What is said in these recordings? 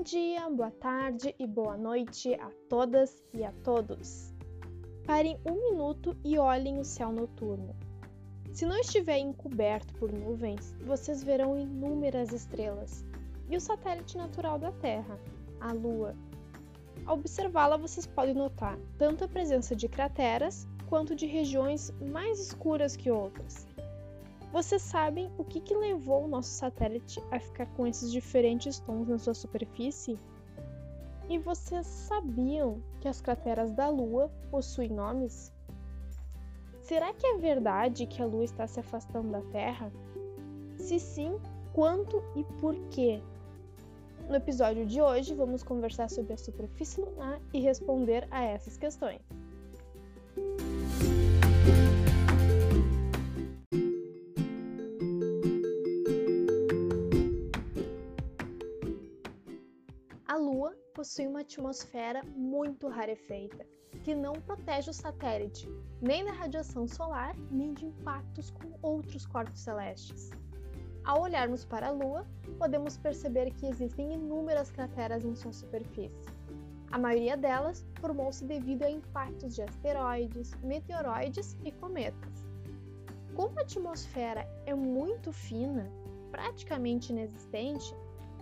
Bom dia, boa tarde e boa noite a todas e a todos. Parem um minuto e olhem o céu noturno. Se não estiver encoberto por nuvens, vocês verão inúmeras estrelas e o satélite natural da Terra, a Lua. Ao observá-la, vocês podem notar tanto a presença de crateras quanto de regiões mais escuras que outras. Vocês sabem o que, que levou o nosso satélite a ficar com esses diferentes tons na sua superfície? E vocês sabiam que as crateras da Lua possuem nomes? Será que é verdade que a Lua está se afastando da Terra? Se sim, quanto e por quê? No episódio de hoje, vamos conversar sobre a superfície lunar e responder a essas questões. Possui uma atmosfera muito rarefeita, que não protege o satélite nem da radiação solar, nem de impactos com outros corpos celestes. Ao olharmos para a Lua, podemos perceber que existem inúmeras crateras em sua superfície. A maioria delas formou-se devido a impactos de asteroides, meteoroides e cometas. Como a atmosfera é muito fina, praticamente inexistente,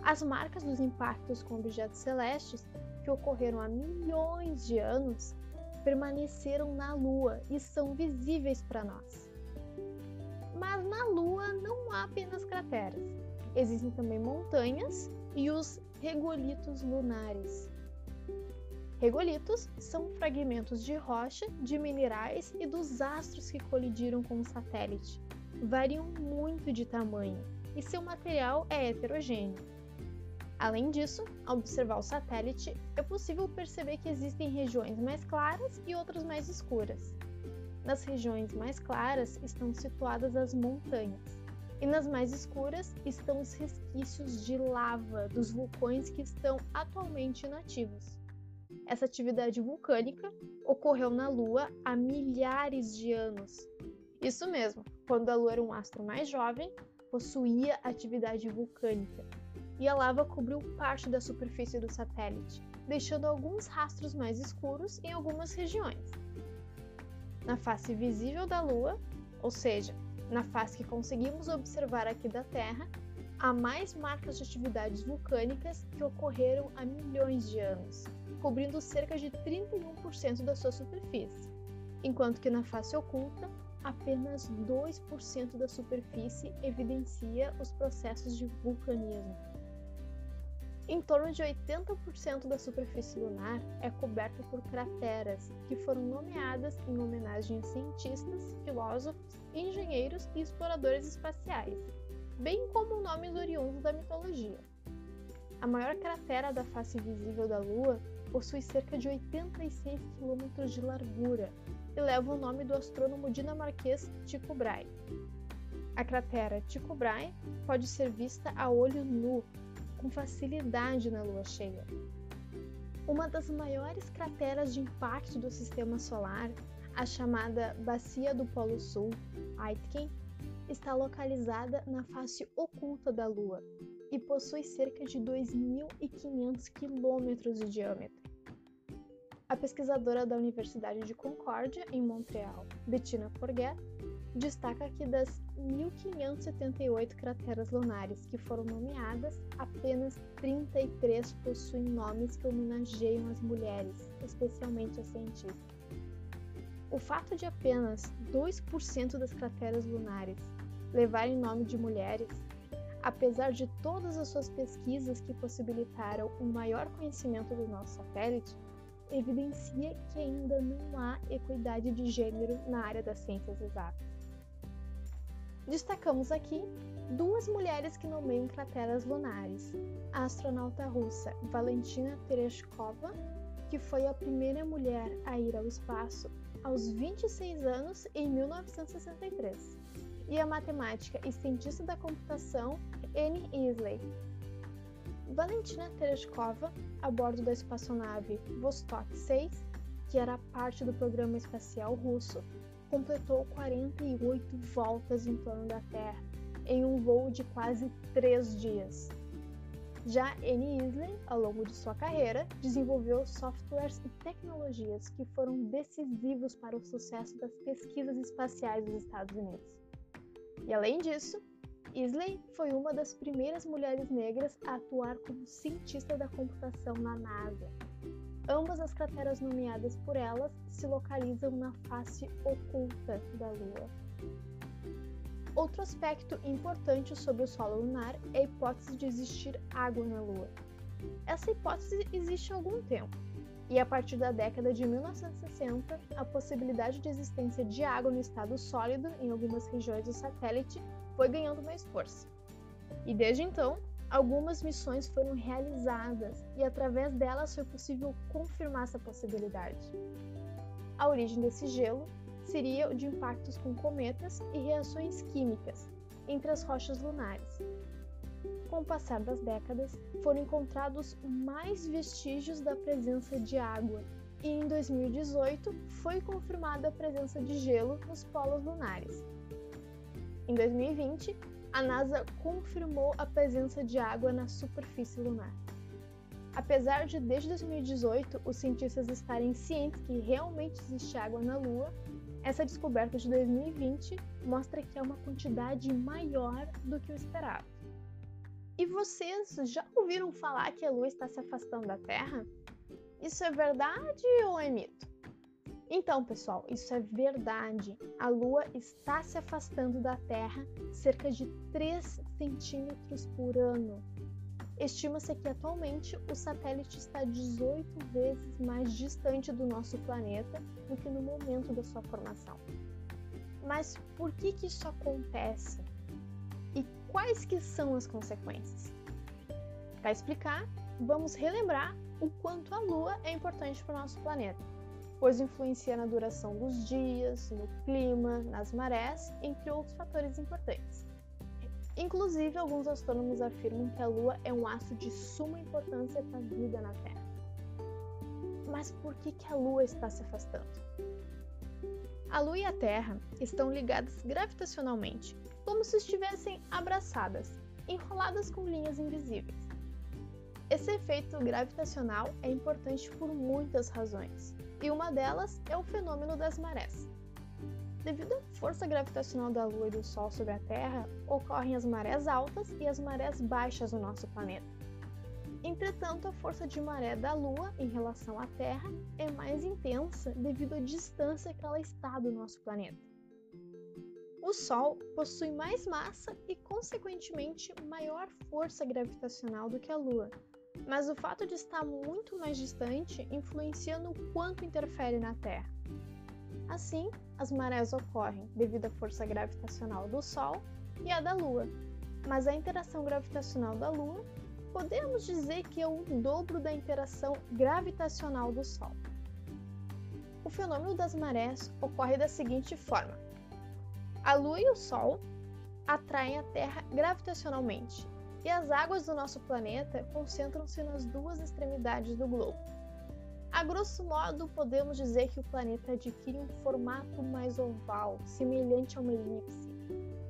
as marcas dos impactos com objetos celestes, que ocorreram há milhões de anos, permaneceram na Lua e são visíveis para nós. Mas na Lua não há apenas crateras, existem também montanhas e os regolitos lunares. Regolitos são fragmentos de rocha, de minerais e dos astros que colidiram com o satélite. Variam muito de tamanho e seu material é heterogêneo. Além disso, ao observar o satélite, é possível perceber que existem regiões mais claras e outras mais escuras. Nas regiões mais claras estão situadas as montanhas, e nas mais escuras estão os resquícios de lava dos vulcões que estão atualmente inativos. Essa atividade vulcânica ocorreu na Lua há milhares de anos. Isso mesmo, quando a Lua era um astro mais jovem, possuía atividade vulcânica e a lava cobriu parte da superfície do satélite, deixando alguns rastros mais escuros em algumas regiões. Na face visível da Lua, ou seja, na face que conseguimos observar aqui da Terra, há mais marcas de atividades vulcânicas que ocorreram há milhões de anos, cobrindo cerca de 31% da sua superfície, enquanto que na face oculta, apenas 2% da superfície evidencia os processos de vulcanismo. Em torno de 80% da superfície lunar é coberta por crateras, que foram nomeadas em homenagem a cientistas, filósofos, engenheiros e exploradores espaciais, bem como nomes oriundos da mitologia. A maior cratera da face visível da Lua possui cerca de 86 km de largura e leva o nome do astrônomo dinamarquês Tycho Brahe. A cratera Tycho Brahe pode ser vista a olho nu com facilidade na lua cheia. Uma das maiores crateras de impacto do sistema solar, a chamada Bacia do Polo Sul, Aitken, está localizada na face oculta da Lua e possui cerca de 2.500 quilômetros de diâmetro. A pesquisadora da Universidade de Concórdia, em Montreal, Bettina Forget, destaca que das 1.578 crateras lunares que foram nomeadas, apenas 33 possuem nomes que homenageiam as mulheres, especialmente as cientistas. O fato de apenas 2% das crateras lunares levarem nome de mulheres, apesar de todas as suas pesquisas que possibilitaram um maior conhecimento do nosso satélite, evidencia que ainda não há equidade de gênero na área das ciências exatas. Destacamos aqui duas mulheres que nomeiam crateras lunares: a astronauta russa Valentina Tereshkova, que foi a primeira mulher a ir ao espaço aos 26 anos em 1963, e a matemática e cientista da computação Anne Isley. Valentina Tereshkova, a bordo da espaçonave Vostok 6, que era parte do programa espacial russo, completou 48 voltas em torno da Terra em um voo de quase três dias. Já Annie Isley, ao longo de sua carreira, desenvolveu softwares e tecnologias que foram decisivos para o sucesso das pesquisas espaciais dos Estados Unidos. E além disso, Isley foi uma das primeiras mulheres negras a atuar como cientista da computação na NASA. Ambas as crateras nomeadas por elas se localizam na face oculta da Lua. Outro aspecto importante sobre o solo lunar é a hipótese de existir água na Lua. Essa hipótese existe há algum tempo, e a partir da década de 1960, a possibilidade de existência de água no estado sólido em algumas regiões do satélite foi ganhando mais força. E desde então, algumas missões foram realizadas e através delas foi possível confirmar essa possibilidade. A origem desse gelo seria o de impactos com cometas e reações químicas entre as rochas lunares. Com o passar das décadas, foram encontrados mais vestígios da presença de água, e em 2018 foi confirmada a presença de gelo nos polos lunares, em 2020, a NASA confirmou a presença de água na superfície lunar. Apesar de, desde 2018, os cientistas estarem cientes que realmente existe água na Lua, essa descoberta de 2020 mostra que é uma quantidade maior do que o esperado. E vocês já ouviram falar que a Lua está se afastando da Terra? Isso é verdade ou é mito? Então, pessoal, isso é verdade. A Lua está se afastando da Terra cerca de 3 centímetros por ano. Estima-se que atualmente o satélite está 18 vezes mais distante do nosso planeta do que no momento da sua formação. Mas por que, que isso acontece? E quais que são as consequências? Para explicar, vamos relembrar o quanto a Lua é importante para o nosso planeta pois influencia na duração dos dias, no clima, nas marés, entre outros fatores importantes. Inclusive, alguns astrônomos afirmam que a Lua é um astro de suma importância para a vida na Terra. Mas por que, que a Lua está se afastando? A Lua e a Terra estão ligadas gravitacionalmente, como se estivessem abraçadas, enroladas com linhas invisíveis. Esse efeito gravitacional é importante por muitas razões, e uma delas é o fenômeno das marés. Devido à força gravitacional da Lua e do Sol sobre a Terra, ocorrem as marés altas e as marés baixas no nosso planeta. Entretanto, a força de maré da Lua em relação à Terra é mais intensa devido à distância que ela está do nosso planeta. O Sol possui mais massa e, consequentemente, maior força gravitacional do que a Lua, mas o fato de estar muito mais distante influencia no quanto interfere na Terra. Assim, as marés ocorrem devido à força gravitacional do Sol e à da Lua, mas a interação gravitacional da Lua podemos dizer que é o dobro da interação gravitacional do Sol. O fenômeno das marés ocorre da seguinte forma: a Lua e o Sol atraem a Terra gravitacionalmente e as águas do nosso planeta concentram-se nas duas extremidades do globo. A grosso modo, podemos dizer que o planeta adquire um formato mais oval, semelhante a uma elipse.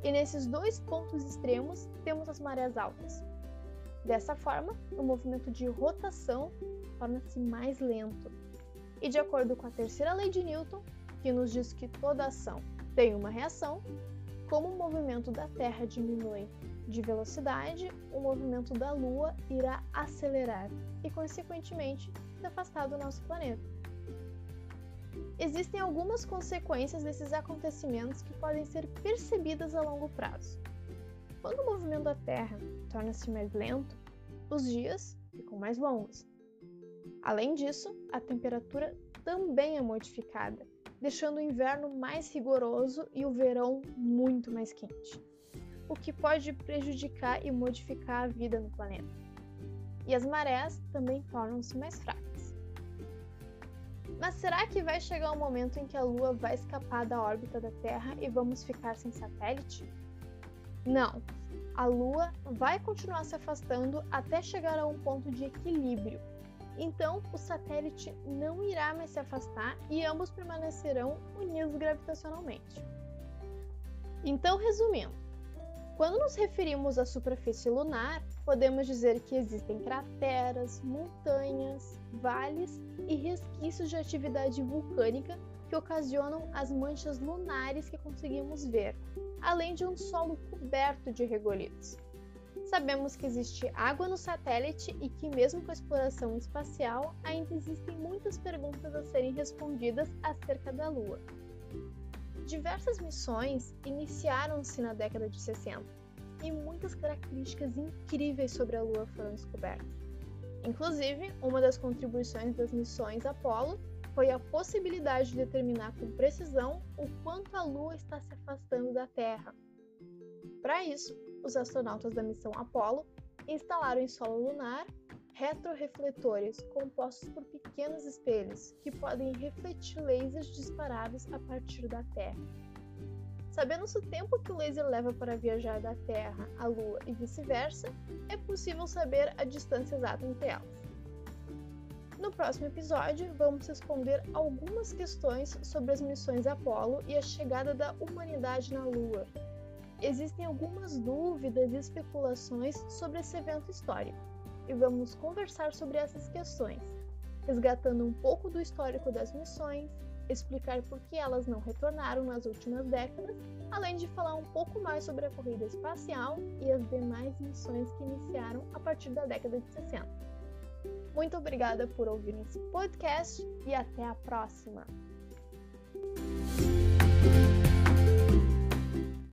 E nesses dois pontos extremos temos as marés altas. Dessa forma, o movimento de rotação torna-se mais lento. E de acordo com a terceira lei de Newton, que nos diz que toda ação tem uma reação, como o movimento da Terra diminui de velocidade, o movimento da Lua irá acelerar e, consequentemente, se afastar do nosso planeta. Existem algumas consequências desses acontecimentos que podem ser percebidas a longo prazo. Quando o movimento da Terra torna-se mais lento, os dias ficam mais longos. Além disso, a temperatura também é modificada, deixando o inverno mais rigoroso e o verão muito mais quente o que pode prejudicar e modificar a vida no planeta. E as marés também tornam-se mais fracas. Mas será que vai chegar um momento em que a Lua vai escapar da órbita da Terra e vamos ficar sem satélite? Não, a Lua vai continuar se afastando até chegar a um ponto de equilíbrio. Então, o satélite não irá mais se afastar e ambos permanecerão unidos gravitacionalmente. Então, resumindo, Quando nos referimos à superfície lunar, podemos dizer que existem crateras, montanhas, vales e resquícios de atividade vulcânica que ocasionam as manchas lunares que conseguimos ver, além de um solo coberto de regolitos. Sabemos que existe água no satélite e que, mesmo com a exploração espacial, ainda existem muitas perguntas a serem respondidas acerca da Lua. Diversas missões iniciaram-se na década de 60 e muitas características incríveis sobre a Lua foram descobertas. Inclusive, uma das contribuições das missões Apollo foi a possibilidade de determinar com precisão o quanto a Lua está se afastando da Terra. Para isso, os astronautas da missão Apollo instalaram em solo lunar retrorefletores compostos por pequenos espelhos que podem refletir lasers disparados a partir da Terra. Sabendo-se o tempo que o laser leva para viajar da Terra à Lua e vice-versa, é possível saber a distância exata entre elas. No próximo episódio, vamos responder algumas questões sobre as missões Apollo e a chegada da humanidade na Lua, existem algumas dúvidas e especulações sobre esse evento histórico, e vamos conversar sobre essas questões, resgatando um pouco do histórico das missões, explicar por que elas não retornaram nas últimas décadas, além de falar um pouco mais sobre a corrida espacial e as demais missões que iniciaram a partir da década de 60. Muito obrigada por ouvir esse podcast e até a próxima!